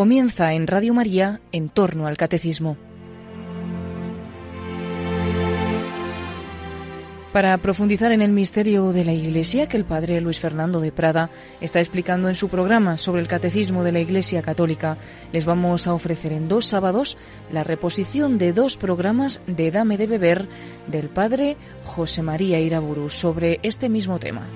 Comienza en Radio María en torno al catecismo. Para profundizar en el misterio de la Iglesia que el padre Luis Fernando de Prada está explicando en su programa sobre el catecismo de la Iglesia Católica, les vamos a ofrecer en dos sábados la reposición de dos programas de Dame de Beber del padre José María Iraburu sobre este mismo tema.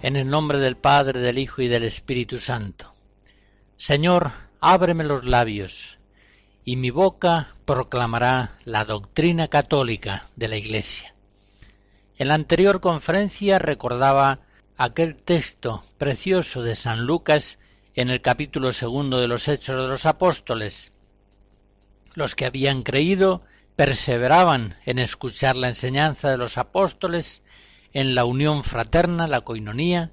En el nombre del Padre, del Hijo y del Espíritu Santo. Señor, ábreme los labios, y mi boca proclamará la doctrina católica de la Iglesia. En la anterior conferencia recordaba aquel texto precioso de San Lucas en el capítulo segundo de los Hechos de los Apóstoles. Los que habían creído perseveraban en escuchar la enseñanza de los apóstoles en la unión fraterna, la coinonía,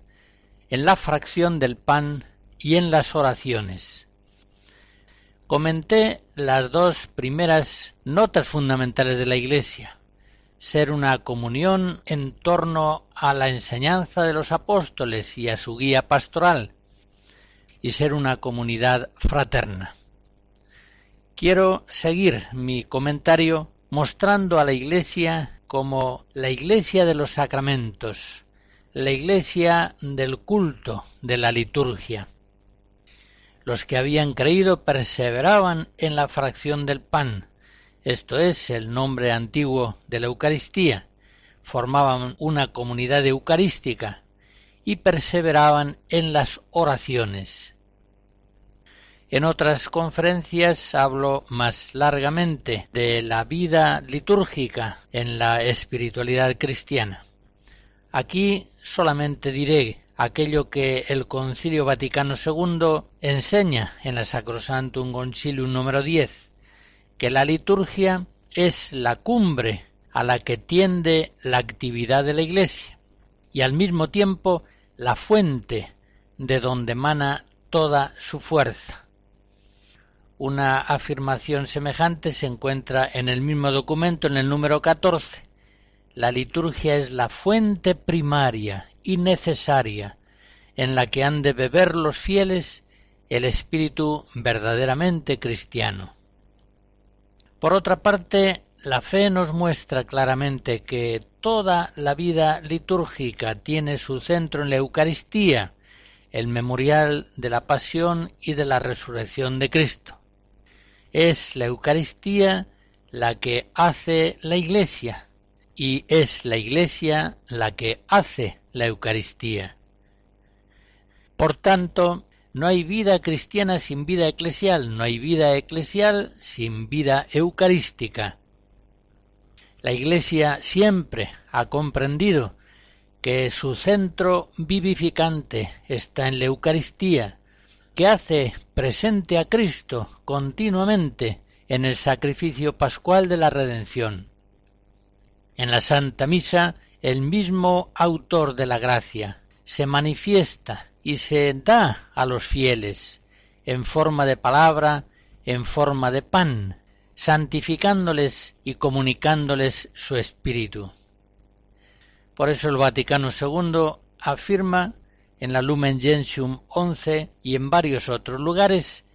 en la fracción del pan y en las oraciones. Comenté las dos primeras notas fundamentales de la Iglesia, ser una comunión en torno a la enseñanza de los apóstoles y a su guía pastoral, y ser una comunidad fraterna. Quiero seguir mi comentario mostrando a la Iglesia como la iglesia de los sacramentos, la iglesia del culto, de la liturgia. Los que habían creído perseveraban en la fracción del pan, esto es el nombre antiguo de la Eucaristía, formaban una comunidad eucarística y perseveraban en las oraciones. En otras conferencias hablo más largamente de la vida litúrgica en la espiritualidad cristiana. Aquí solamente diré aquello que el Concilio Vaticano II enseña en la Sacrosantum Concilium número 10, que la liturgia es la cumbre a la que tiende la actividad de la Iglesia y al mismo tiempo la fuente de donde emana toda su fuerza. Una afirmación semejante se encuentra en el mismo documento en el número 14. La liturgia es la fuente primaria y necesaria en la que han de beber los fieles el espíritu verdaderamente cristiano. Por otra parte, la fe nos muestra claramente que toda la vida litúrgica tiene su centro en la Eucaristía, el memorial de la pasión y de la resurrección de Cristo. Es la Eucaristía la que hace la Iglesia y es la Iglesia la que hace la Eucaristía. Por tanto, no hay vida cristiana sin vida eclesial, no hay vida eclesial sin vida eucarística. La Iglesia siempre ha comprendido que su centro vivificante está en la Eucaristía, que hace presente a Cristo continuamente en el sacrificio pascual de la redención. En la Santa Misa, el mismo autor de la gracia se manifiesta y se da a los fieles en forma de palabra, en forma de pan, santificándoles y comunicándoles su espíritu. Por eso el Vaticano II afirma en la Lumen Gentium 11 y en varios otros lugares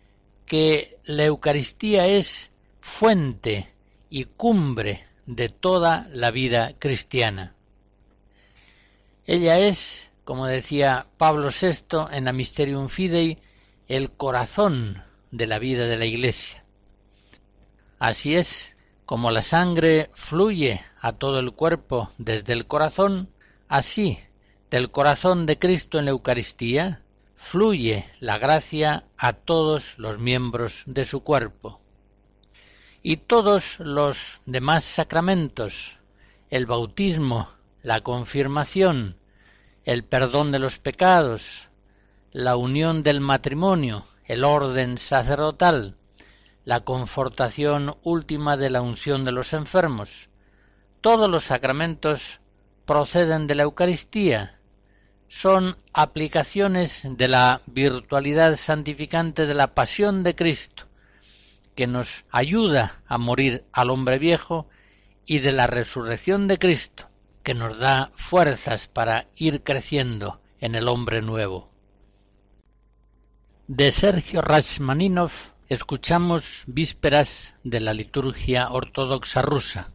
que la Eucaristía es fuente y cumbre de toda la vida cristiana. Ella es, como decía Pablo VI en la Mysterium Fidei, el corazón de la vida de la Iglesia. Así es, como la sangre fluye a todo el cuerpo desde el corazón, así del corazón de Cristo en la Eucaristía fluye la gracia a todos los miembros de su cuerpo. Y todos los demás sacramentos, el bautismo, la confirmación, el perdón de los pecados, la unión del matrimonio, el orden sacerdotal, la confortación última de la unción de los enfermos, todos los sacramentos proceden de la Eucaristía son aplicaciones de la virtualidad santificante de la pasión de Cristo, que nos ayuda a morir al hombre viejo y de la resurrección de Cristo, que nos da fuerzas para ir creciendo en el hombre nuevo. De Sergio Rachmaninov escuchamos vísperas de la liturgia ortodoxa rusa.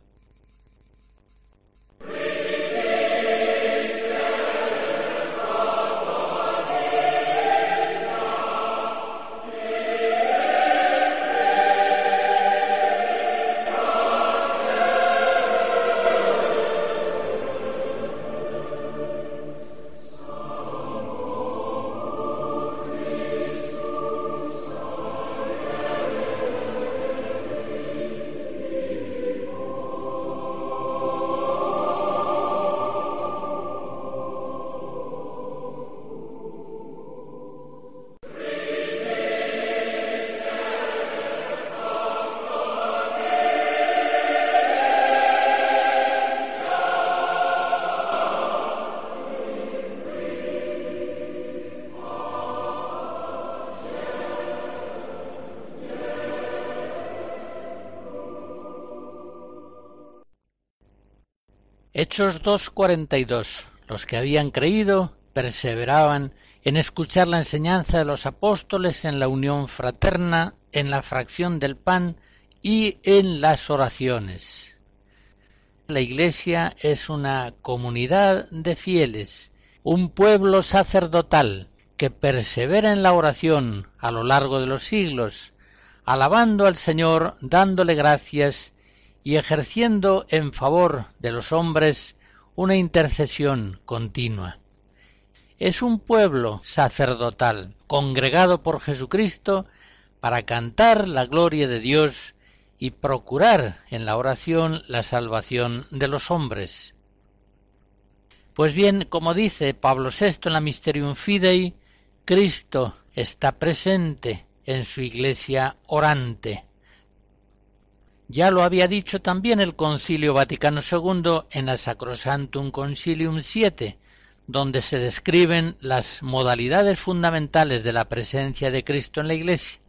2.42. Los que habían creído perseveraban en escuchar la enseñanza de los apóstoles en la unión fraterna, en la fracción del pan y en las oraciones. La Iglesia es una comunidad de fieles, un pueblo sacerdotal que persevera en la oración a lo largo de los siglos, alabando al Señor, dándole gracias y ejerciendo en favor de los hombres una intercesión continua. Es un pueblo sacerdotal, congregado por Jesucristo para cantar la gloria de Dios y procurar en la oración la salvación de los hombres. Pues bien, como dice Pablo VI en la Mysterium Fidei, Cristo está presente en su iglesia orante. Ya lo había dicho también el Concilio Vaticano II en la Sacrosantum Concilium VII, donde se describen las modalidades fundamentales de la presencia de Cristo en la Iglesia.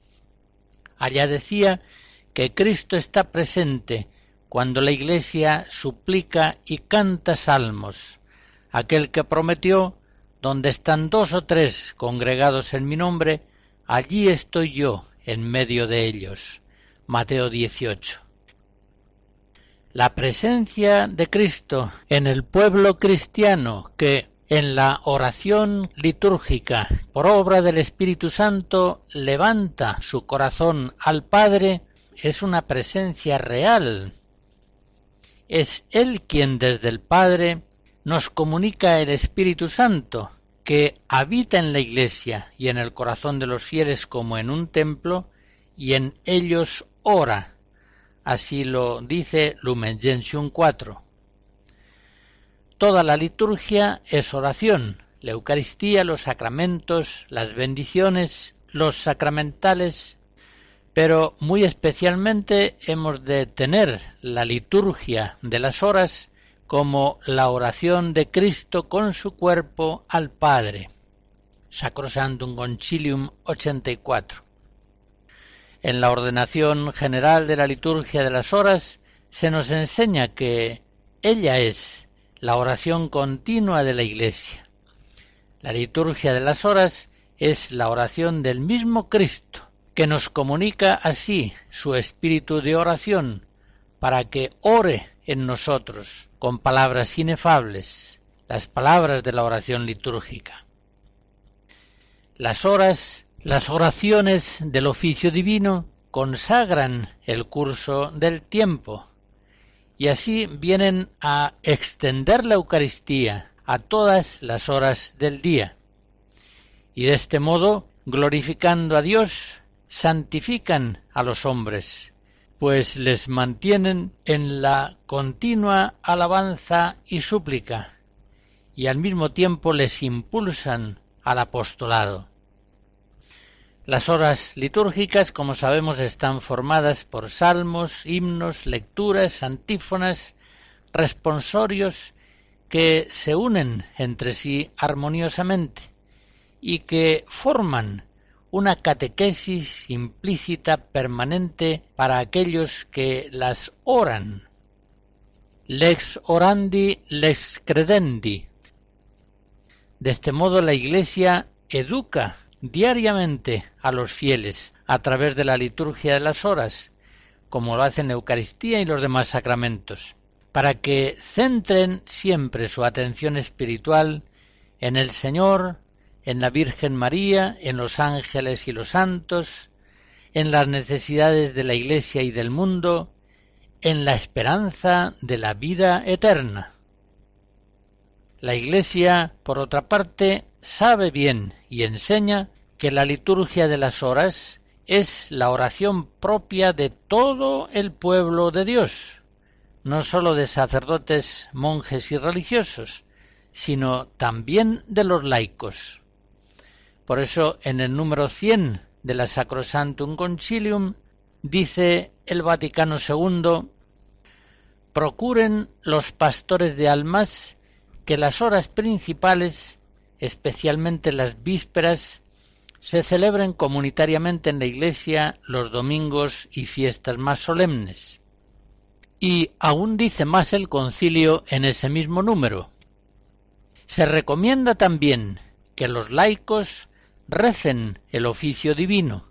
Allá decía que Cristo está presente cuando la Iglesia suplica y canta salmos, aquel que prometió, donde están dos o tres congregados en mi nombre, allí estoy yo en medio de ellos. Mateo 18. La presencia de Cristo en el pueblo cristiano que en la oración litúrgica por obra del Espíritu Santo levanta su corazón al Padre es una presencia real. Es Él quien desde el Padre nos comunica el Espíritu Santo, que habita en la Iglesia y en el corazón de los fieles como en un templo, y en ellos ora Así lo dice Lumen Gentium 4. Toda la liturgia es oración, la Eucaristía, los sacramentos, las bendiciones, los sacramentales, pero muy especialmente hemos de tener la liturgia de las horas como la oración de Cristo con su cuerpo al Padre. Sacrosantum Concilium 84. En la ordenación general de la liturgia de las horas se nos enseña que ella es la oración continua de la Iglesia. La liturgia de las horas es la oración del mismo Cristo, que nos comunica así su espíritu de oración, para que ore en nosotros con palabras inefables, las palabras de la oración litúrgica. Las horas las oraciones del oficio divino consagran el curso del tiempo y así vienen a extender la Eucaristía a todas las horas del día. Y de este modo, glorificando a Dios, santifican a los hombres, pues les mantienen en la continua alabanza y súplica, y al mismo tiempo les impulsan al apostolado. Las horas litúrgicas, como sabemos, están formadas por salmos, himnos, lecturas, antífonas, responsorios que se unen entre sí armoniosamente y que forman una catequesis implícita permanente para aquellos que las oran. lex orandi, lex credendi. De este modo la Iglesia educa diariamente a los fieles a través de la liturgia de las horas, como lo hacen Eucaristía y los demás sacramentos, para que centren siempre su atención espiritual en el Señor, en la Virgen María, en los ángeles y los santos, en las necesidades de la Iglesia y del mundo, en la esperanza de la vida eterna. La Iglesia, por otra parte, sabe bien y enseña que la liturgia de las horas es la oración propia de todo el pueblo de Dios, no sólo de sacerdotes, monjes y religiosos, sino también de los laicos. Por eso en el número 100 de la Sacrosantum Concilium dice el Vaticano II procuren los pastores de almas que las horas principales, especialmente las vísperas, se celebren comunitariamente en la Iglesia los domingos y fiestas más solemnes. Y aún dice más el concilio en ese mismo número. Se recomienda también que los laicos recen el oficio divino,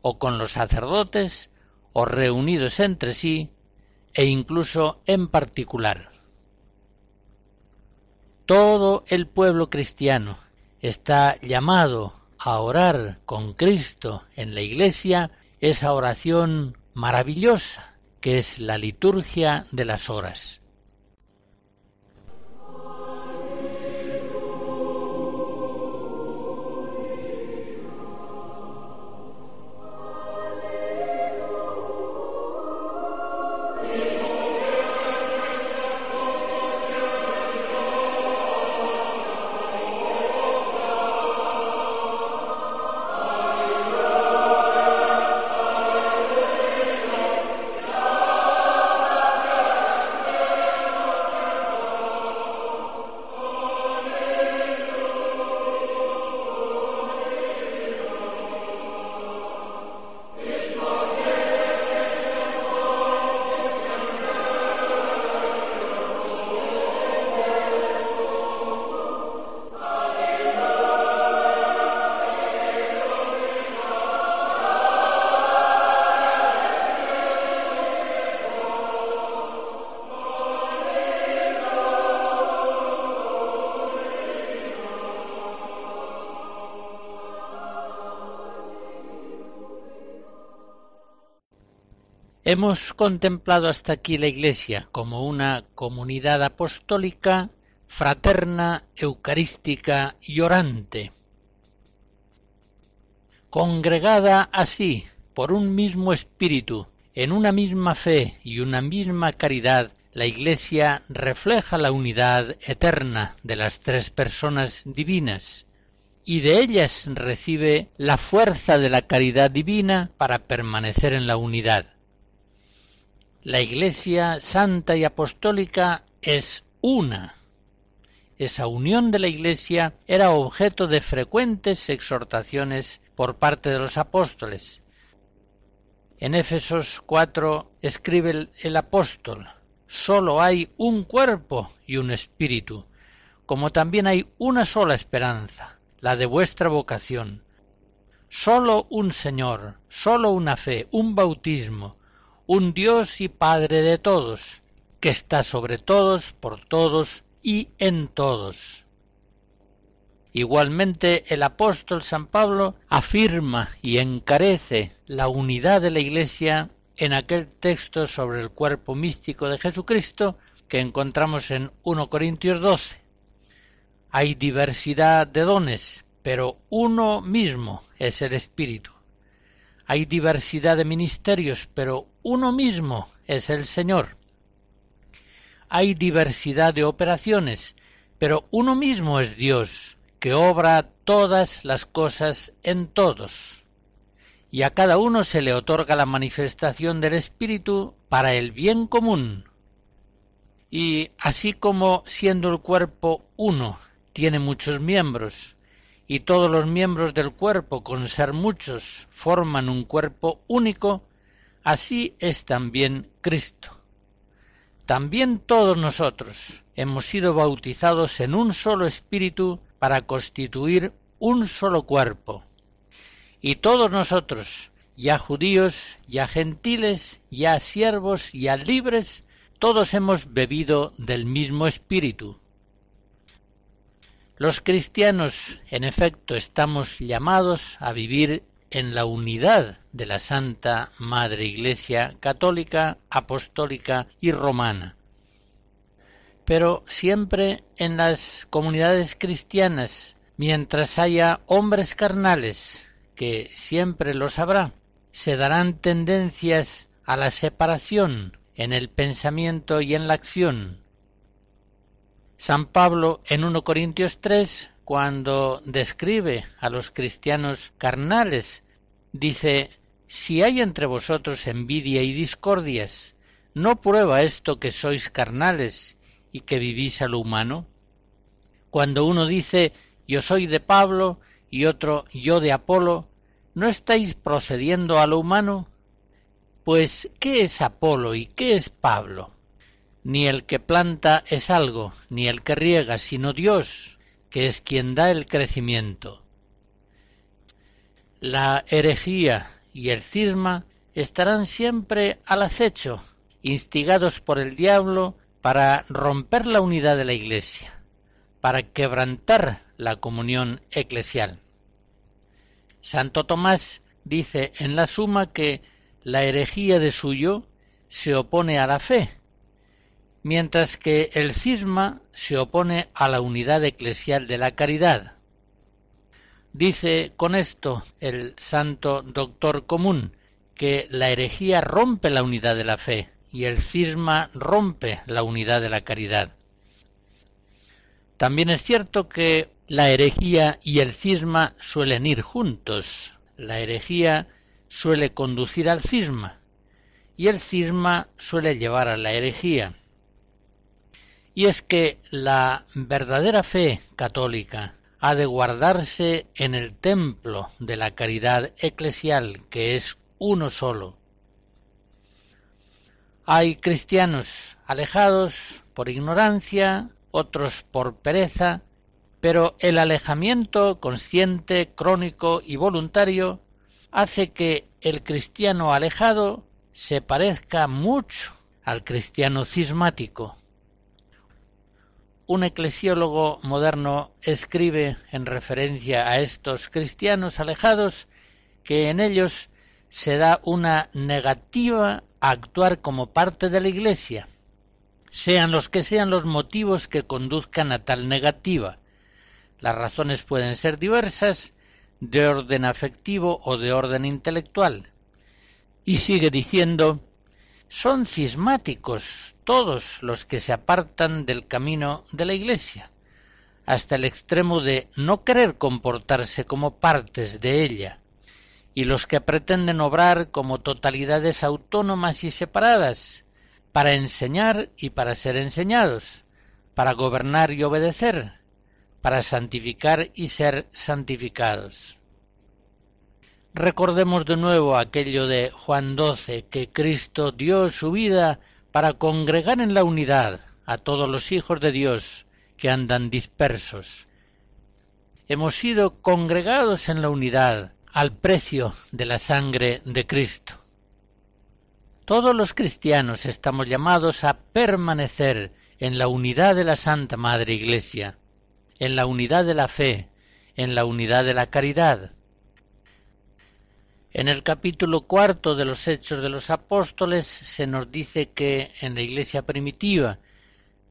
o con los sacerdotes, o reunidos entre sí, e incluso en particular. Todo el pueblo cristiano está llamado a orar con Cristo en la iglesia esa oración maravillosa que es la liturgia de las horas. Hemos contemplado hasta aquí la Iglesia como una comunidad apostólica, fraterna, eucarística y orante. Congregada así por un mismo espíritu, en una misma fe y una misma caridad, la Iglesia refleja la unidad eterna de las tres personas divinas, y de ellas recibe la fuerza de la caridad divina para permanecer en la unidad. La Iglesia santa y apostólica es una. Esa unión de la Iglesia era objeto de frecuentes exhortaciones por parte de los apóstoles. En Éfesos 4 escribe el, el apóstol, sólo hay un cuerpo y un espíritu, como también hay una sola esperanza, la de vuestra vocación. Sólo un Señor, sólo una fe, un bautismo, un Dios y Padre de todos, que está sobre todos, por todos y en todos. Igualmente el apóstol San Pablo afirma y encarece la unidad de la Iglesia en aquel texto sobre el cuerpo místico de Jesucristo que encontramos en 1 Corintios 12. Hay diversidad de dones, pero uno mismo es el Espíritu. Hay diversidad de ministerios, pero uno mismo es el Señor. Hay diversidad de operaciones, pero uno mismo es Dios, que obra todas las cosas en todos. Y a cada uno se le otorga la manifestación del Espíritu para el bien común. Y así como siendo el cuerpo uno, tiene muchos miembros, y todos los miembros del cuerpo, con ser muchos, forman un cuerpo único, así es también Cristo. también todos nosotros hemos sido bautizados en un solo espíritu para constituir un solo cuerpo. Y todos nosotros, ya judíos, ya gentiles, ya siervos, ya libres, todos hemos bebido del mismo espíritu. Los cristianos, en efecto, estamos llamados a vivir en la unidad de la Santa Madre Iglesia católica, apostólica y romana. Pero siempre en las comunidades cristianas, mientras haya hombres carnales, que siempre los habrá, se darán tendencias a la separación en el pensamiento y en la acción. San Pablo en 1 Corintios 3 cuando describe a los cristianos carnales, dice, si hay entre vosotros envidia y discordias, ¿no prueba esto que sois carnales y que vivís a lo humano? Cuando uno dice, yo soy de Pablo y otro, yo de Apolo, ¿no estáis procediendo a lo humano? Pues, ¿qué es Apolo y qué es Pablo? Ni el que planta es algo, ni el que riega, sino Dios, que es quien da el crecimiento. La herejía y el cisma estarán siempre al acecho, instigados por el diablo para romper la unidad de la Iglesia, para quebrantar la comunión eclesial. Santo Tomás dice en la suma que la herejía de suyo se opone a la fe, mientras que el cisma se opone a la unidad eclesial de la caridad. Dice con esto el santo doctor común que la herejía rompe la unidad de la fe y el cisma rompe la unidad de la caridad. También es cierto que la herejía y el cisma suelen ir juntos. La herejía suele conducir al cisma y el cisma suele llevar a la herejía y es que la verdadera fe católica ha de guardarse en el templo de la caridad eclesial, que es uno solo. Hay cristianos alejados por ignorancia, otros por pereza, pero el alejamiento consciente, crónico y voluntario hace que el cristiano alejado se parezca mucho al cristiano cismático. Un eclesiólogo moderno escribe en referencia a estos cristianos alejados que en ellos se da una negativa a actuar como parte de la Iglesia, sean los que sean los motivos que conduzcan a tal negativa. Las razones pueden ser diversas, de orden afectivo o de orden intelectual. Y sigue diciendo, son cismáticos todos los que se apartan del camino de la Iglesia, hasta el extremo de no querer comportarse como partes de ella, y los que pretenden obrar como totalidades autónomas y separadas, para enseñar y para ser enseñados, para gobernar y obedecer, para santificar y ser santificados. Recordemos de nuevo aquello de Juan XII, que Cristo dio su vida para congregar en la unidad a todos los hijos de Dios que andan dispersos. Hemos sido congregados en la unidad al precio de la sangre de Cristo. Todos los cristianos estamos llamados a permanecer en la unidad de la Santa Madre Iglesia, en la unidad de la fe, en la unidad de la caridad, en el capítulo cuarto de los Hechos de los Apóstoles se nos dice que en la iglesia primitiva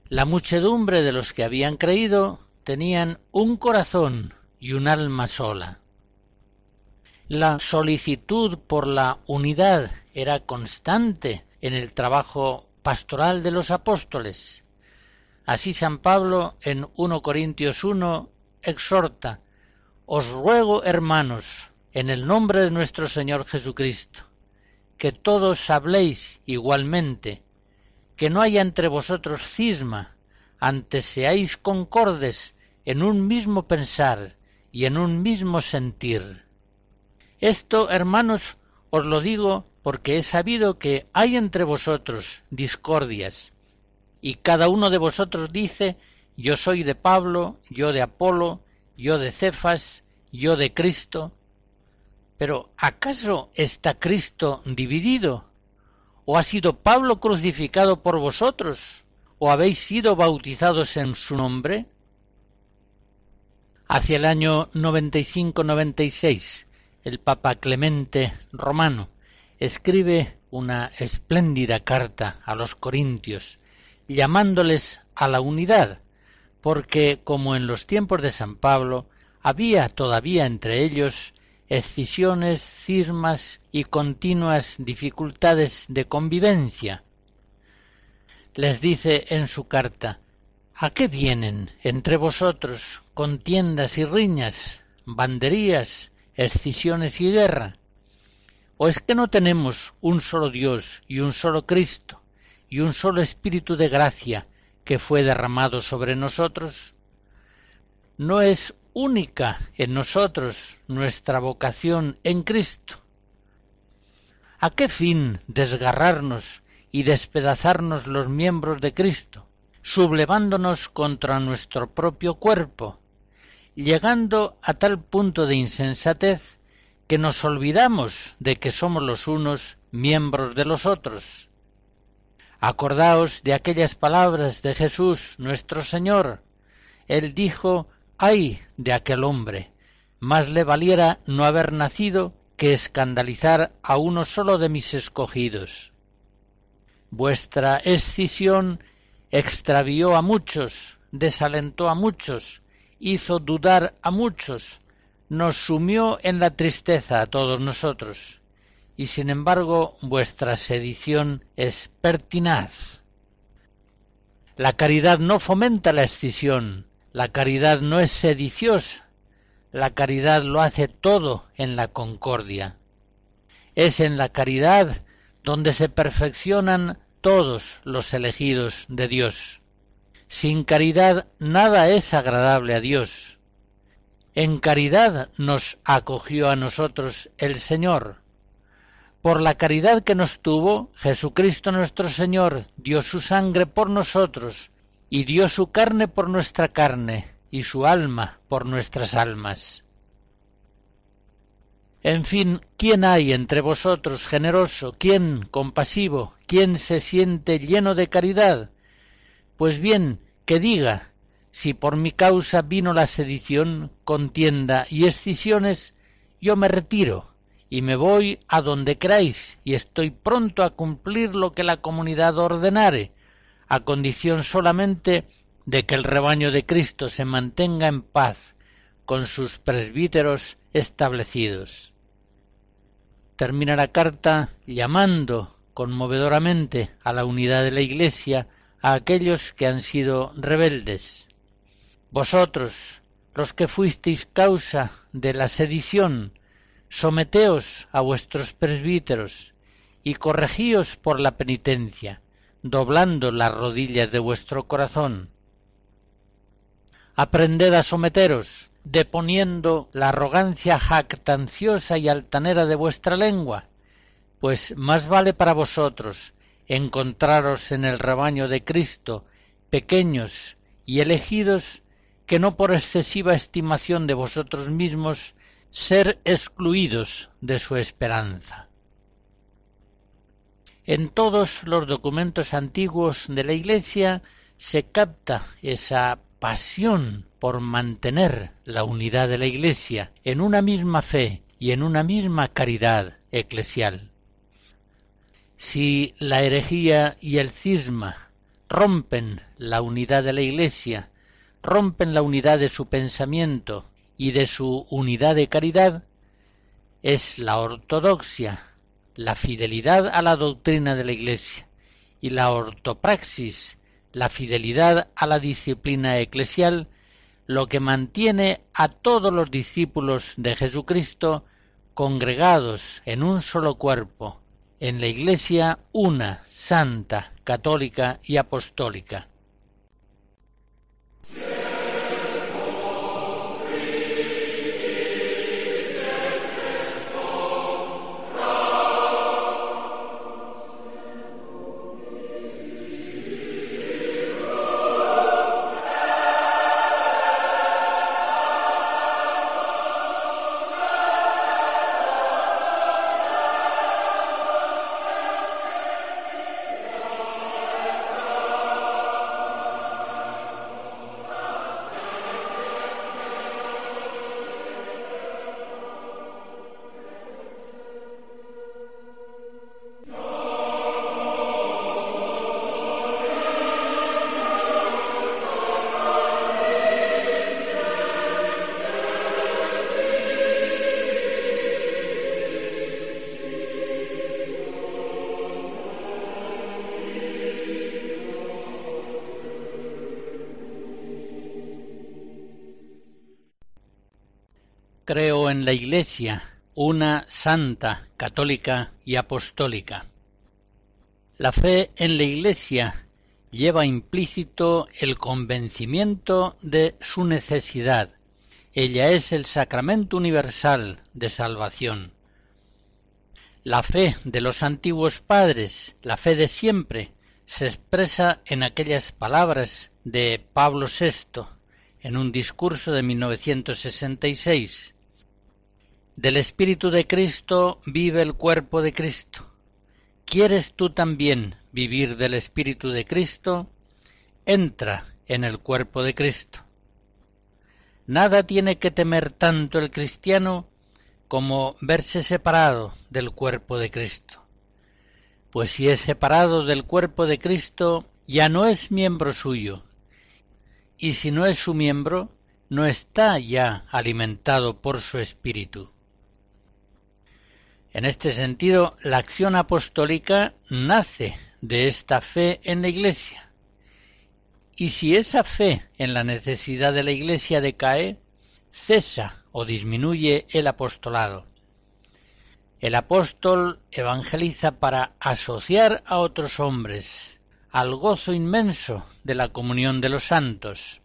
la muchedumbre de los que habían creído tenían un corazón y un alma sola. La solicitud por la unidad era constante en el trabajo pastoral de los apóstoles. Así San Pablo en 1 Corintios 1 exhorta, Os ruego, hermanos, en el nombre de nuestro Señor Jesucristo, que todos habléis igualmente, que no haya entre vosotros cisma, antes seáis concordes en un mismo pensar y en un mismo sentir. Esto, hermanos, os lo digo porque he sabido que hay entre vosotros discordias, y cada uno de vosotros dice, yo soy de Pablo, yo de Apolo, yo de Cefas, yo de Cristo. Pero ¿acaso está Cristo dividido? ¿O ha sido Pablo crucificado por vosotros? ¿O habéis sido bautizados en su nombre? Hacia el año 95-96, el Papa Clemente Romano escribe una espléndida carta a los corintios, llamándoles a la unidad, porque, como en los tiempos de San Pablo, había todavía entre ellos escisiones, cismas y continuas dificultades de convivencia. Les dice en su carta, ¿A qué vienen entre vosotros contiendas y riñas, banderías, escisiones y guerra? ¿O es que no tenemos un solo Dios y un solo Cristo y un solo Espíritu de gracia que fue derramado sobre nosotros? ¿No es única en nosotros nuestra vocación en Cristo? ¿A qué fin desgarrarnos y despedazarnos los miembros de Cristo? sublevándonos contra nuestro propio cuerpo, llegando a tal punto de insensatez que nos olvidamos de que somos los unos miembros de los otros. Acordaos de aquellas palabras de Jesús nuestro Señor. Él dijo, ay de aquel hombre, más le valiera no haber nacido que escandalizar a uno solo de mis escogidos. Vuestra escisión extravió a muchos, desalentó a muchos, hizo dudar a muchos, nos sumió en la tristeza a todos nosotros, y sin embargo vuestra sedición es pertinaz. La caridad no fomenta la escisión, la caridad no es sediciosa, la caridad lo hace todo en la concordia. Es en la caridad donde se perfeccionan todos los elegidos de Dios. Sin caridad nada es agradable a Dios. En caridad nos acogió a nosotros el Señor. Por la caridad que nos tuvo, Jesucristo nuestro Señor dio su sangre por nosotros, y dio su carne por nuestra carne, y su alma por nuestras almas. En fin, ¿quién hay entre vosotros generoso? ¿Quién compasivo? ¿Quién se siente lleno de caridad? Pues bien, que diga, si por mi causa vino la sedición, contienda y escisiones, yo me retiro y me voy a donde queráis y estoy pronto a cumplir lo que la comunidad ordenare, a condición solamente de que el rebaño de Cristo se mantenga en paz con sus presbíteros establecidos termina la carta llamando conmovedoramente a la unidad de la Iglesia a aquellos que han sido rebeldes. Vosotros, los que fuisteis causa de la sedición, someteos a vuestros presbíteros y corregíos por la penitencia, doblando las rodillas de vuestro corazón. Aprended a someteros, deponiendo la arrogancia jactanciosa y altanera de vuestra lengua, pues más vale para vosotros encontraros en el rebaño de Cristo, pequeños y elegidos, que no por excesiva estimación de vosotros mismos ser excluidos de su esperanza. En todos los documentos antiguos de la Iglesia se capta esa pasión por mantener la unidad de la Iglesia en una misma fe y en una misma caridad eclesial. Si la herejía y el cisma rompen la unidad de la Iglesia, rompen la unidad de su pensamiento y de su unidad de caridad, es la ortodoxia, la fidelidad a la doctrina de la Iglesia y la ortopraxis, la fidelidad a la disciplina eclesial, lo que mantiene a todos los discípulos de Jesucristo congregados en un solo cuerpo, en la Iglesia una, santa, católica y apostólica. Iglesia, una santa, católica y apostólica. La fe en la Iglesia lleva implícito el convencimiento de su necesidad. Ella es el sacramento universal de salvación. La fe de los antiguos padres, la fe de siempre, se expresa en aquellas palabras de Pablo VI en un discurso de 1966. Del Espíritu de Cristo vive el cuerpo de Cristo. ¿Quieres tú también vivir del Espíritu de Cristo? Entra en el cuerpo de Cristo. Nada tiene que temer tanto el cristiano como verse separado del cuerpo de Cristo. Pues si es separado del cuerpo de Cristo, ya no es miembro suyo, y si no es su miembro, no está ya alimentado por su espíritu. En este sentido, la acción apostólica nace de esta fe en la Iglesia. Y si esa fe en la necesidad de la Iglesia decae, cesa o disminuye el apostolado. El apóstol evangeliza para asociar a otros hombres al gozo inmenso de la comunión de los santos.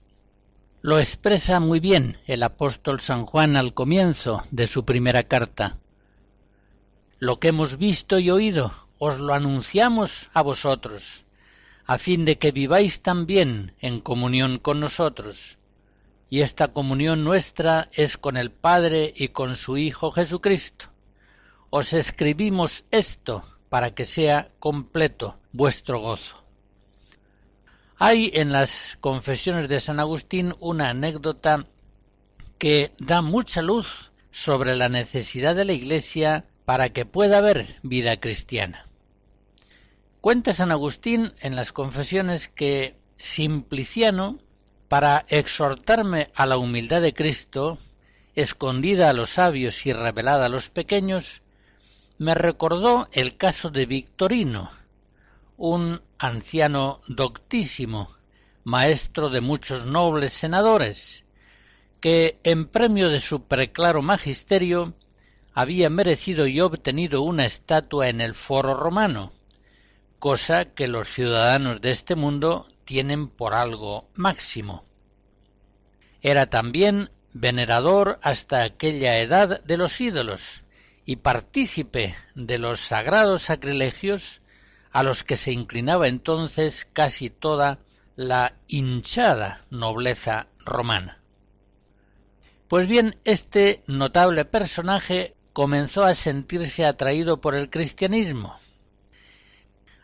Lo expresa muy bien el apóstol San Juan al comienzo de su primera carta. Lo que hemos visto y oído os lo anunciamos a vosotros, a fin de que viváis también en comunión con nosotros y esta comunión nuestra es con el Padre y con su Hijo Jesucristo. Os escribimos esto para que sea completo vuestro gozo. Hay en las confesiones de San Agustín una anécdota que da mucha luz sobre la necesidad de la Iglesia para que pueda haber vida cristiana. Cuenta San Agustín en las confesiones que Simpliciano para exhortarme a la humildad de Cristo, escondida a los sabios y revelada a los pequeños, me recordó el caso de Victorino, un anciano doctísimo, maestro de muchos nobles senadores, que en premio de su preclaro magisterio había merecido y obtenido una estatua en el foro romano, cosa que los ciudadanos de este mundo tienen por algo máximo. Era también venerador hasta aquella edad de los ídolos y partícipe de los sagrados sacrilegios a los que se inclinaba entonces casi toda la hinchada nobleza romana. Pues bien, este notable personaje comenzó a sentirse atraído por el cristianismo.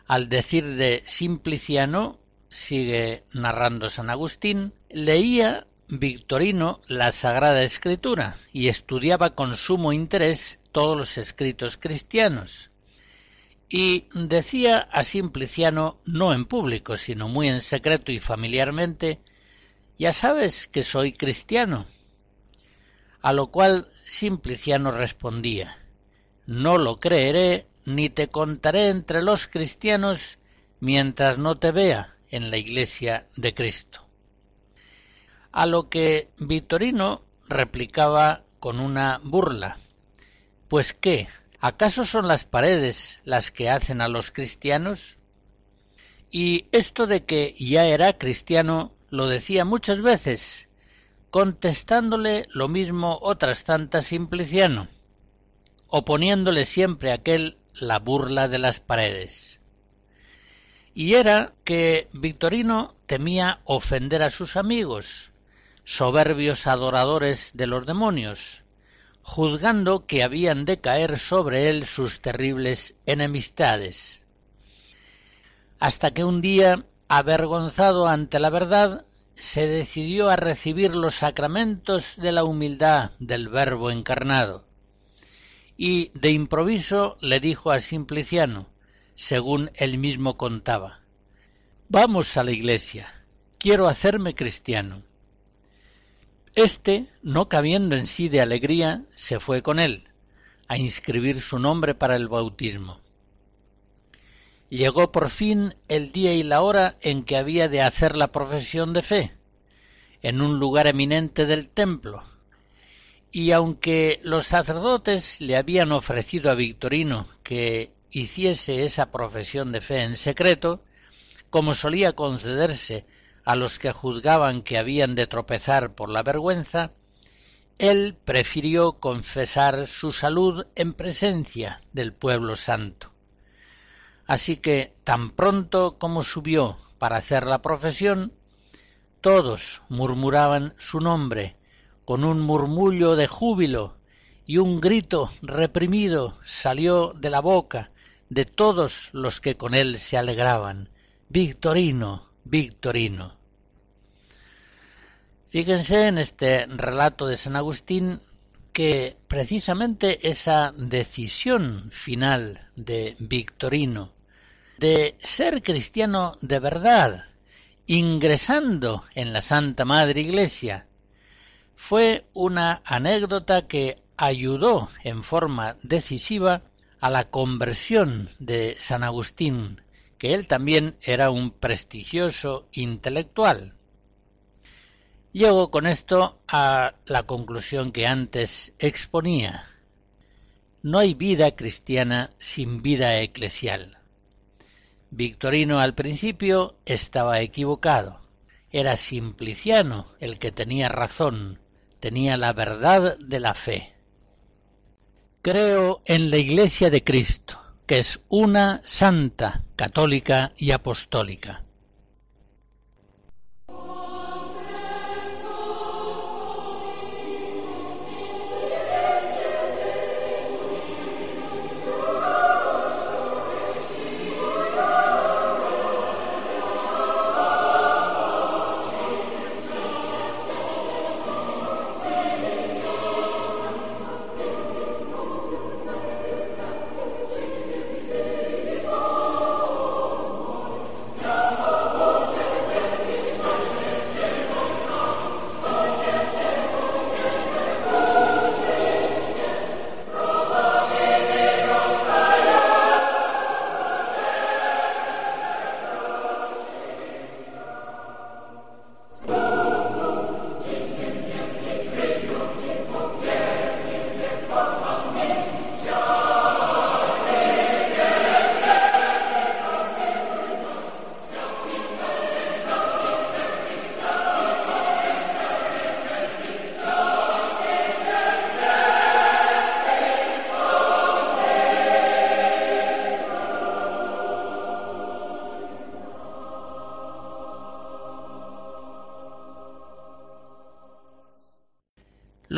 Al decir de Simpliciano, sigue narrando San Agustín, leía Victorino la Sagrada Escritura y estudiaba con sumo interés todos los escritos cristianos. Y decía a Simpliciano, no en público, sino muy en secreto y familiarmente, ya sabes que soy cristiano. A lo cual Simpliciano respondía, no lo creeré ni te contaré entre los cristianos mientras no te vea en la Iglesia de Cristo. A lo que Victorino replicaba con una burla. Pues qué, ¿acaso son las paredes las que hacen a los cristianos? Y esto de que ya era cristiano lo decía muchas veces, contestándole lo mismo otras tantas Simpliciano, oponiéndole siempre aquel la burla de las paredes y era que Victorino temía ofender a sus amigos, soberbios adoradores de los demonios, juzgando que habían de caer sobre él sus terribles enemistades. Hasta que un día, avergonzado ante la verdad, se decidió a recibir los sacramentos de la humildad del Verbo encarnado, y de improviso le dijo a Simpliciano según él mismo contaba. Vamos a la iglesia. Quiero hacerme cristiano. Este, no cabiendo en sí de alegría, se fue con él, a inscribir su nombre para el bautismo. Llegó por fin el día y la hora en que había de hacer la profesión de fe, en un lugar eminente del templo, Y aunque los sacerdotes le habían ofrecido a Victorino que hiciese esa profesión de fe en secreto, como solía concederse a los que juzgaban que habían de tropezar por la vergüenza, él prefirió confesar su salud en presencia del pueblo santo. Así que tan pronto como subió para hacer la profesión, todos murmuraban su nombre con un murmullo de júbilo y un grito reprimido salió de la boca de todos los que con él se alegraban. Victorino, Victorino. Fíjense en este relato de San Agustín que precisamente esa decisión final de Victorino de ser cristiano de verdad, ingresando en la Santa Madre Iglesia, fue una anécdota que ayudó en forma decisiva a la conversión de San Agustín, que él también era un prestigioso intelectual. Llego con esto a la conclusión que antes exponía. No hay vida cristiana sin vida eclesial. Victorino al principio estaba equivocado. Era Simpliciano el que tenía razón, tenía la verdad de la fe. Creo en la Iglesia de Cristo, que es una santa, católica y apostólica.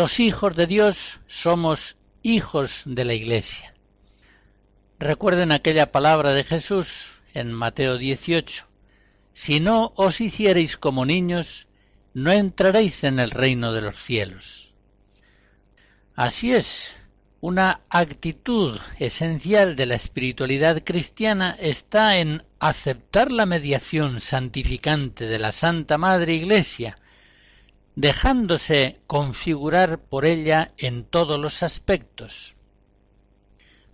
Los hijos de Dios somos hijos de la Iglesia. Recuerden aquella palabra de Jesús en Mateo 18. Si no os hiciereis como niños, no entraréis en el reino de los cielos. Así es, una actitud esencial de la espiritualidad cristiana está en aceptar la mediación santificante de la Santa Madre Iglesia, dejándose configurar por ella en todos los aspectos.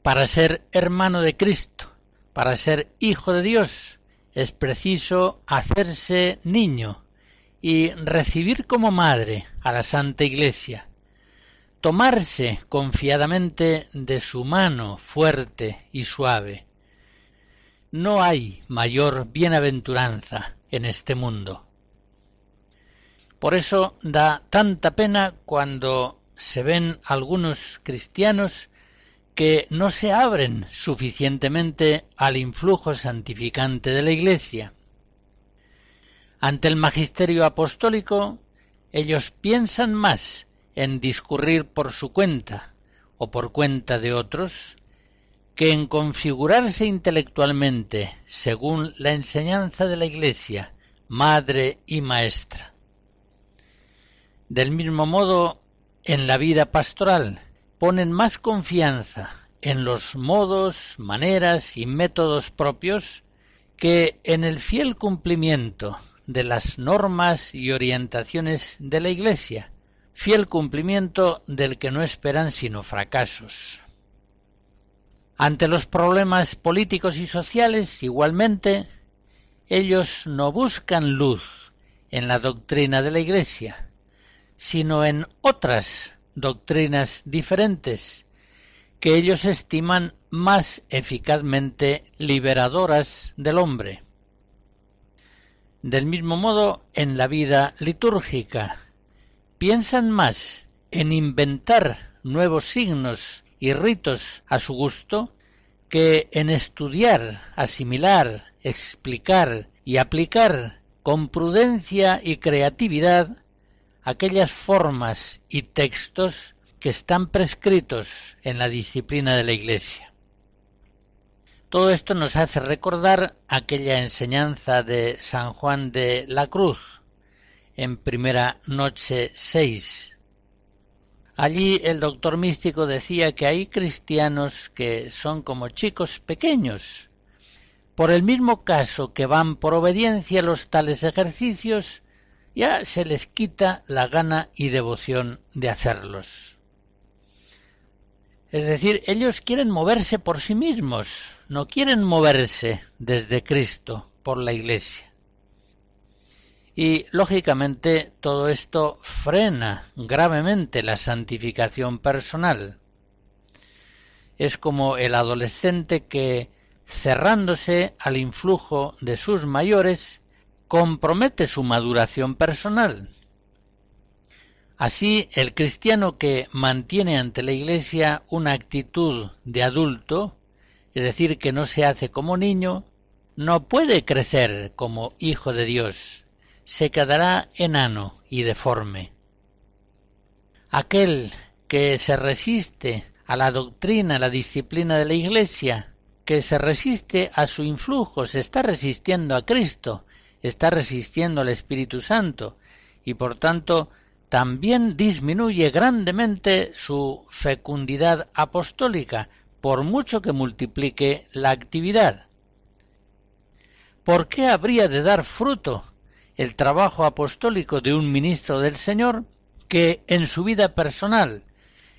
Para ser hermano de Cristo, para ser hijo de Dios, es preciso hacerse niño y recibir como madre a la Santa Iglesia, tomarse confiadamente de su mano fuerte y suave. No hay mayor bienaventuranza en este mundo. Por eso da tanta pena cuando se ven algunos cristianos que no se abren suficientemente al influjo santificante de la Iglesia. Ante el magisterio apostólico, ellos piensan más en discurrir por su cuenta o por cuenta de otros que en configurarse intelectualmente según la enseñanza de la Iglesia, madre y maestra. Del mismo modo, en la vida pastoral ponen más confianza en los modos, maneras y métodos propios que en el fiel cumplimiento de las normas y orientaciones de la Iglesia, fiel cumplimiento del que no esperan sino fracasos. Ante los problemas políticos y sociales, igualmente, ellos no buscan luz en la doctrina de la Iglesia, sino en otras doctrinas diferentes que ellos estiman más eficazmente liberadoras del hombre. Del mismo modo, en la vida litúrgica, piensan más en inventar nuevos signos y ritos a su gusto que en estudiar, asimilar, explicar y aplicar con prudencia y creatividad aquellas formas y textos que están prescritos en la disciplina de la Iglesia. Todo esto nos hace recordar aquella enseñanza de San Juan de la Cruz en primera noche 6. Allí el doctor místico decía que hay cristianos que son como chicos pequeños. Por el mismo caso que van por obediencia los tales ejercicios, ya se les quita la gana y devoción de hacerlos. Es decir, ellos quieren moverse por sí mismos, no quieren moverse desde Cristo por la Iglesia. Y, lógicamente, todo esto frena gravemente la santificación personal. Es como el adolescente que, cerrándose al influjo de sus mayores, compromete su maduración personal Así, el cristiano que mantiene ante la Iglesia una actitud de adulto, es decir, que no se hace como niño, no puede crecer como hijo de Dios, se quedará enano y deforme. Aquel que se resiste a la doctrina, a la disciplina de la Iglesia, que se resiste a su influjo, se está resistiendo a Cristo, está resistiendo al Espíritu Santo, y por tanto también disminuye grandemente su fecundidad apostólica, por mucho que multiplique la actividad. ¿Por qué habría de dar fruto el trabajo apostólico de un ministro del Señor que en su vida personal,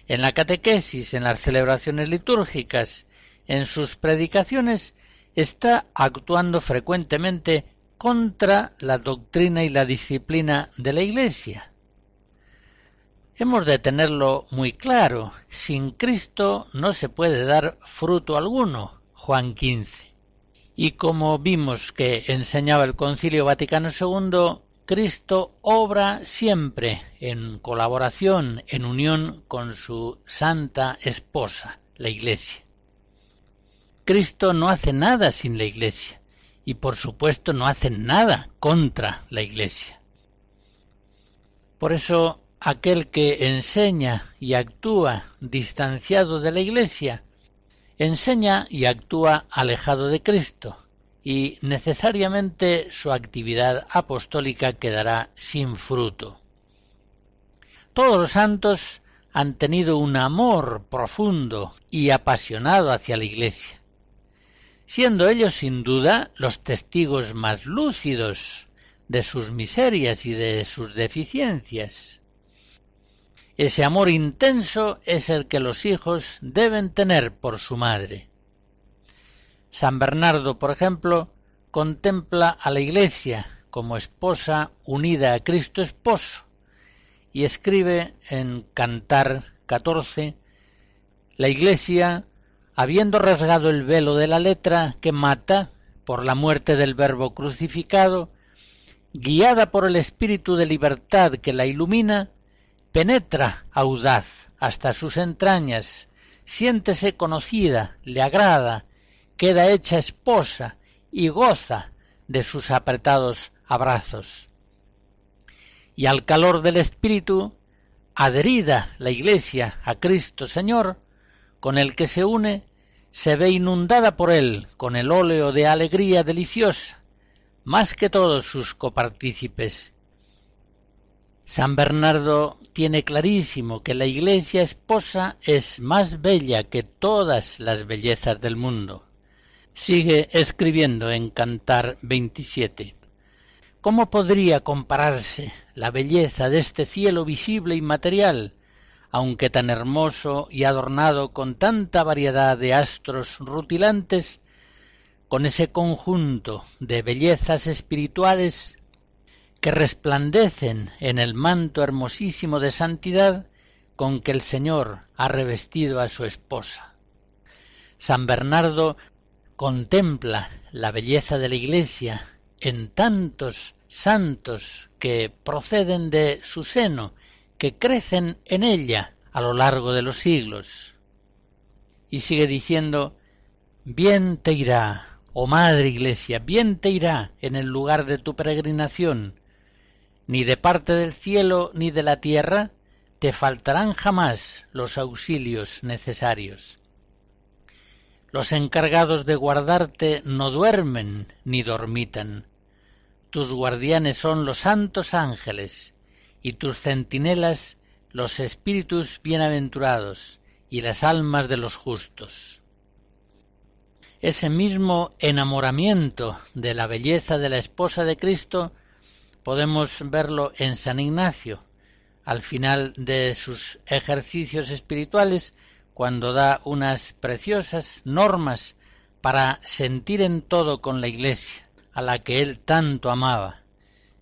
en la catequesis, en las celebraciones litúrgicas, en sus predicaciones, está actuando frecuentemente contra la doctrina y la disciplina de la Iglesia? Hemos de tenerlo muy claro, sin Cristo no se puede dar fruto alguno. Juan 15. Y como vimos que enseñaba el Concilio Vaticano II, Cristo obra siempre en colaboración, en unión con su santa esposa, la Iglesia. Cristo no hace nada sin la Iglesia y por supuesto no hace nada contra la Iglesia. Por eso aquel que enseña y actúa distanciado de la Iglesia, enseña y actúa alejado de Cristo, y necesariamente su actividad apostólica quedará sin fruto. Todos los santos han tenido un amor profundo y apasionado hacia la Iglesia, siendo ellos sin duda los testigos más lúcidos de sus miserias y de sus deficiencias. Ese amor intenso es el que los hijos deben tener por su madre. San Bernardo, por ejemplo, contempla a la Iglesia como esposa unida a Cristo esposo y escribe en Cantar 14, la Iglesia, habiendo rasgado el velo de la letra que mata por la muerte del Verbo crucificado, guiada por el Espíritu de libertad que la ilumina, penetra audaz hasta sus entrañas, siéntese conocida, le agrada, queda hecha esposa y goza de sus apretados abrazos. Y al calor del Espíritu, adherida la Iglesia a Cristo Señor, con el que se une, se ve inundada por él con el óleo de alegría deliciosa, más que todos sus copartícipes, San Bernardo tiene clarísimo que la iglesia esposa es más bella que todas las bellezas del mundo. Sigue escribiendo en Cantar 27. ¿Cómo podría compararse la belleza de este cielo visible y material, aunque tan hermoso y adornado con tanta variedad de astros rutilantes, con ese conjunto de bellezas espirituales que resplandecen en el manto hermosísimo de santidad con que el Señor ha revestido a su esposa. San Bernardo contempla la belleza de la Iglesia en tantos santos que proceden de su seno, que crecen en ella a lo largo de los siglos. Y sigue diciendo, bien te irá, oh Madre Iglesia, bien te irá en el lugar de tu peregrinación, ni de parte del cielo ni de la tierra te faltarán jamás los auxilios necesarios. Los encargados de guardarte no duermen ni dormitan. Tus guardianes son los santos ángeles, y tus centinelas los espíritus bienaventurados y las almas de los justos. Ese mismo enamoramiento de la belleza de la esposa de Cristo podemos verlo en San Ignacio, al final de sus ejercicios espirituales, cuando da unas preciosas normas para sentir en todo con la Iglesia, a la que él tanto amaba.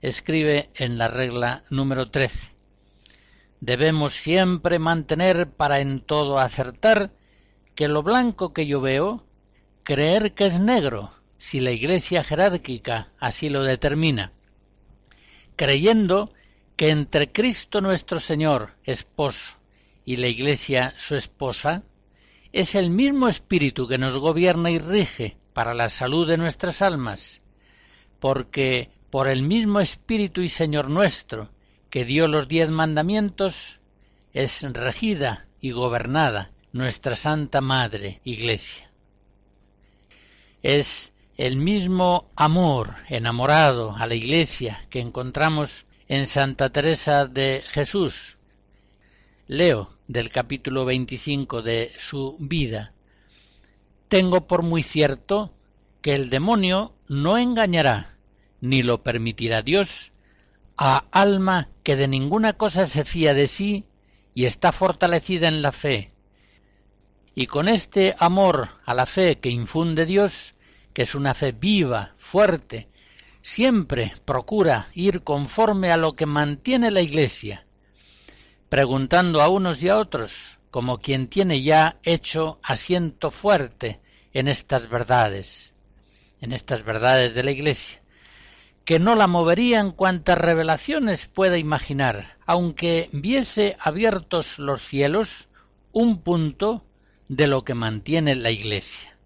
Escribe en la regla número 13. Debemos siempre mantener para en todo acertar que lo blanco que yo veo, creer que es negro, si la Iglesia jerárquica así lo determina, creyendo que entre Cristo nuestro Señor, esposo, y la Iglesia su esposa, es el mismo espíritu que nos gobierna y rige para la salud de nuestras almas, porque por el mismo espíritu y Señor nuestro, que dio los diez mandamientos, es regida y gobernada nuestra Santa Madre Iglesia. Es el mismo amor enamorado a la Iglesia que encontramos en Santa Teresa de Jesús, Leo del capítulo 25 de su vida. Tengo por muy cierto que el demonio no engañará, ni lo permitirá Dios, a alma que de ninguna cosa se fía de sí y está fortalecida en la fe. Y con este amor a la fe que infunde Dios, que es una fe viva, fuerte, siempre procura ir conforme a lo que mantiene la Iglesia, preguntando a unos y a otros, como quien tiene ya hecho asiento fuerte en estas verdades, en estas verdades de la Iglesia, que no la moverían cuantas revelaciones pueda imaginar, aunque viese abiertos los cielos un punto de lo que mantiene la Iglesia.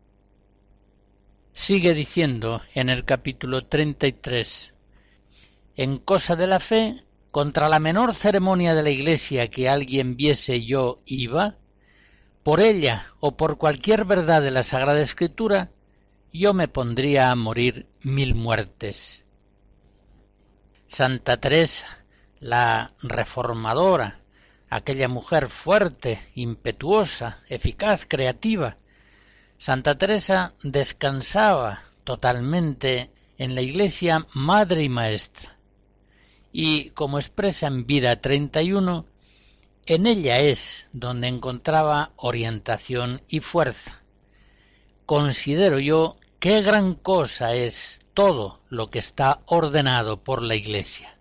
Sigue diciendo en el capítulo 33, en cosa de la fe contra la menor ceremonia de la Iglesia que alguien viese yo iba, por ella o por cualquier verdad de la Sagrada Escritura, yo me pondría a morir mil muertes. Santa Teresa, la reformadora, aquella mujer fuerte, impetuosa, eficaz, creativa, Santa Teresa descansaba totalmente en la Iglesia madre y maestra y, como expresa en Vida 31, en ella es donde encontraba orientación y fuerza. Considero yo qué gran cosa es todo lo que está ordenado por la Iglesia.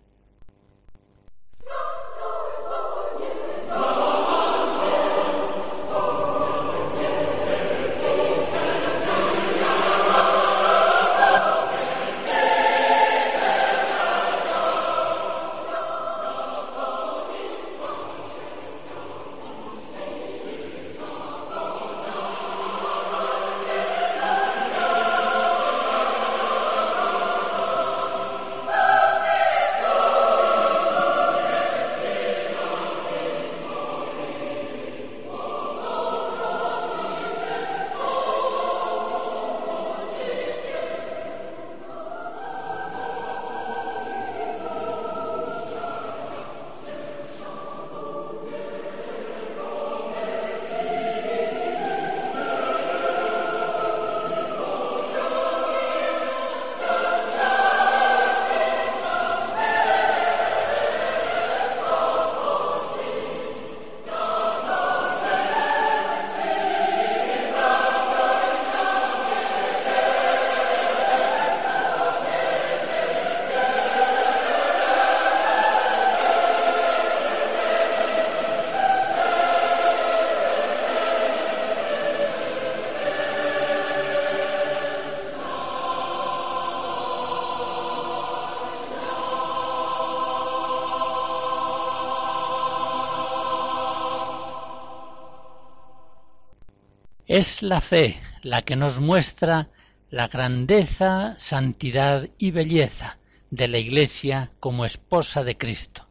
Es la fe la que nos muestra la grandeza, santidad y belleza de la Iglesia como esposa de Cristo.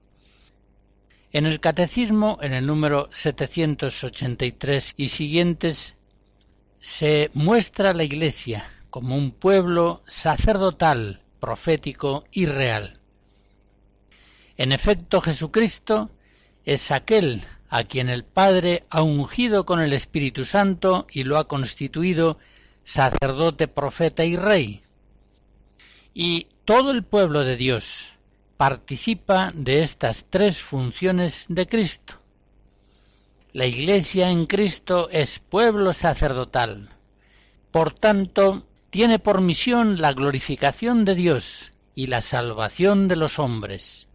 En el Catecismo, en el número 783 y siguientes, se muestra la Iglesia como un pueblo sacerdotal, profético y real. En efecto, Jesucristo es aquel a quien el Padre ha ungido con el Espíritu Santo y lo ha constituido sacerdote, profeta y rey. Y todo el pueblo de Dios participa de estas tres funciones de Cristo. La Iglesia en Cristo es pueblo sacerdotal. Por tanto, tiene por misión la glorificación de Dios y la salvación de los hombres.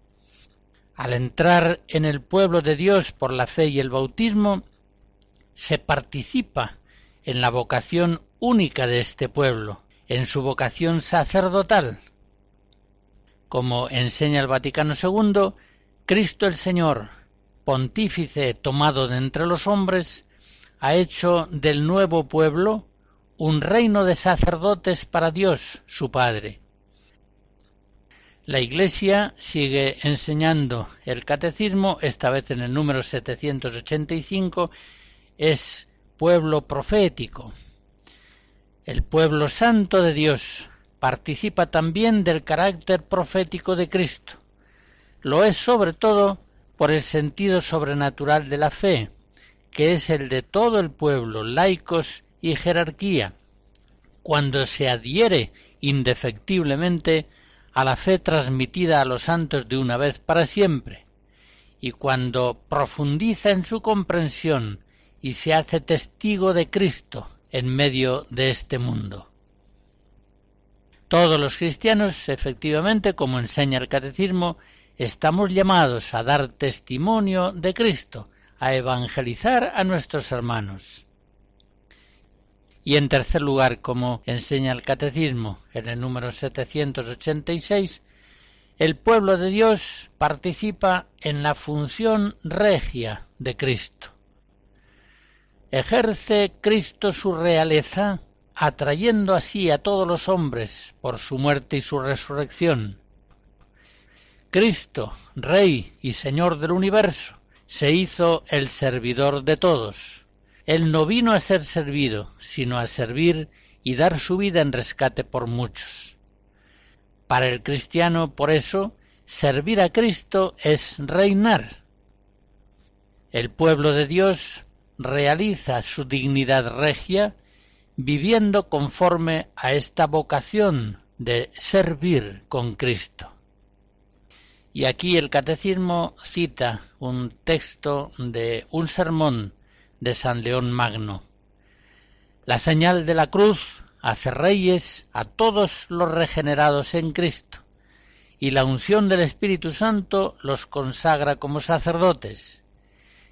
Al entrar en el pueblo de Dios por la fe y el bautismo, se participa en la vocación única de este pueblo, en su vocación sacerdotal. Como enseña el Vaticano II, Cristo el Señor, pontífice tomado de entre los hombres, ha hecho del nuevo pueblo un reino de sacerdotes para Dios, su Padre. La Iglesia sigue enseñando el catecismo, esta vez en el número 785, es pueblo profético. El pueblo santo de Dios participa también del carácter profético de Cristo. Lo es sobre todo por el sentido sobrenatural de la fe, que es el de todo el pueblo, laicos y jerarquía, cuando se adhiere indefectiblemente a la fe transmitida a los santos de una vez para siempre, y cuando profundiza en su comprensión y se hace testigo de Cristo en medio de este mundo. Todos los cristianos, efectivamente, como enseña el catecismo, estamos llamados a dar testimonio de Cristo, a evangelizar a nuestros hermanos. Y en tercer lugar, como enseña el Catecismo en el número 786, el pueblo de Dios participa en la función regia de Cristo. Ejerce Cristo su realeza, atrayendo así a todos los hombres por su muerte y su resurrección. Cristo, Rey y Señor del universo, se hizo el servidor de todos él no vino a ser servido, sino a servir y dar su vida en rescate por muchos. Para el cristiano, por eso, servir a Cristo es reinar. El pueblo de Dios realiza su dignidad regia viviendo conforme a esta vocación de servir con Cristo. Y aquí el catecismo cita un texto de un sermón de San León Magno. La señal de la cruz hace reyes a todos los regenerados en Cristo, y la unción del Espíritu Santo los consagra como sacerdotes.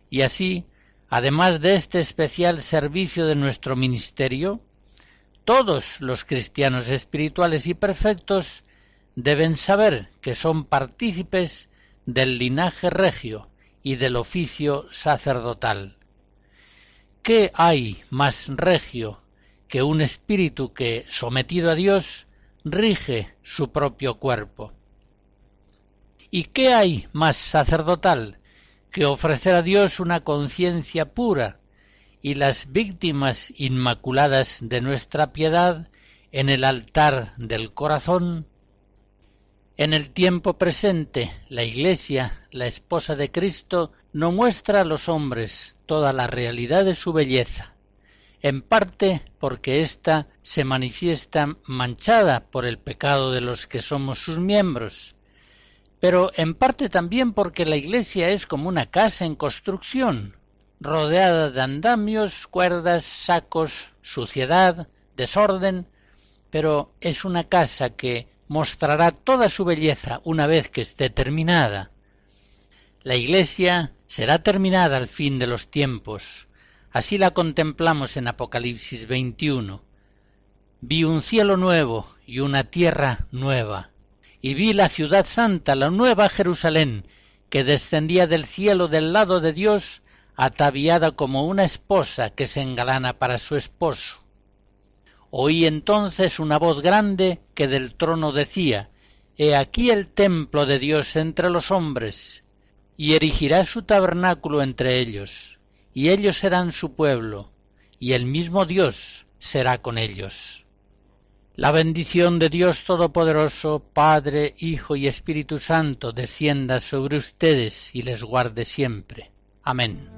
Y así, además de este especial servicio de nuestro ministerio, todos los cristianos espirituales y perfectos deben saber que son partícipes del linaje regio y del oficio sacerdotal. ¿Qué hay más regio que un espíritu que, sometido a Dios, rige su propio cuerpo? ¿Y qué hay más sacerdotal que ofrecer a Dios una conciencia pura y las víctimas inmaculadas de nuestra piedad en el altar del corazón? En el tiempo presente, la Iglesia, la esposa de Cristo, no muestra a los hombres toda la realidad de su belleza, en parte porque ésta se manifiesta manchada por el pecado de los que somos sus miembros, pero en parte también porque la Iglesia es como una casa en construcción, rodeada de andamios, cuerdas, sacos, suciedad, desorden, pero es una casa que mostrará toda su belleza una vez que esté terminada. La Iglesia será terminada al fin de los tiempos. Así la contemplamos en Apocalipsis 21. Vi un cielo nuevo y una tierra nueva, y vi la ciudad santa, la nueva Jerusalén, que descendía del cielo del lado de Dios, ataviada como una esposa que se engalana para su esposo. Oí entonces una voz grande que del trono decía, He aquí el templo de Dios entre los hombres, y erigirá su tabernáculo entre ellos, y ellos serán su pueblo, y el mismo Dios será con ellos. La bendición de Dios Todopoderoso, Padre, Hijo y Espíritu Santo, descienda sobre ustedes y les guarde siempre. Amén.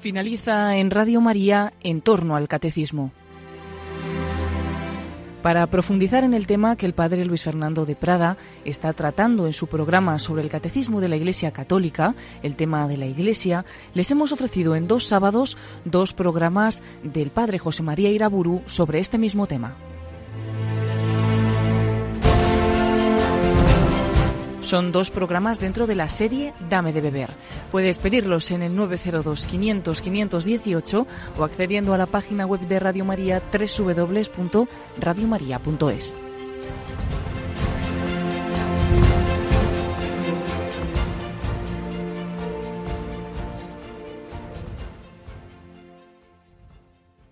Finaliza en Radio María en torno al catecismo. Para profundizar en el tema que el padre Luis Fernando de Prada está tratando en su programa sobre el catecismo de la Iglesia Católica, el tema de la Iglesia, les hemos ofrecido en dos sábados dos programas del padre José María Iraburu sobre este mismo tema. Son dos programas dentro de la serie Dame de Beber. Puedes pedirlos en el 902-500-518 o accediendo a la página web de Radio María www.radiomaria.es.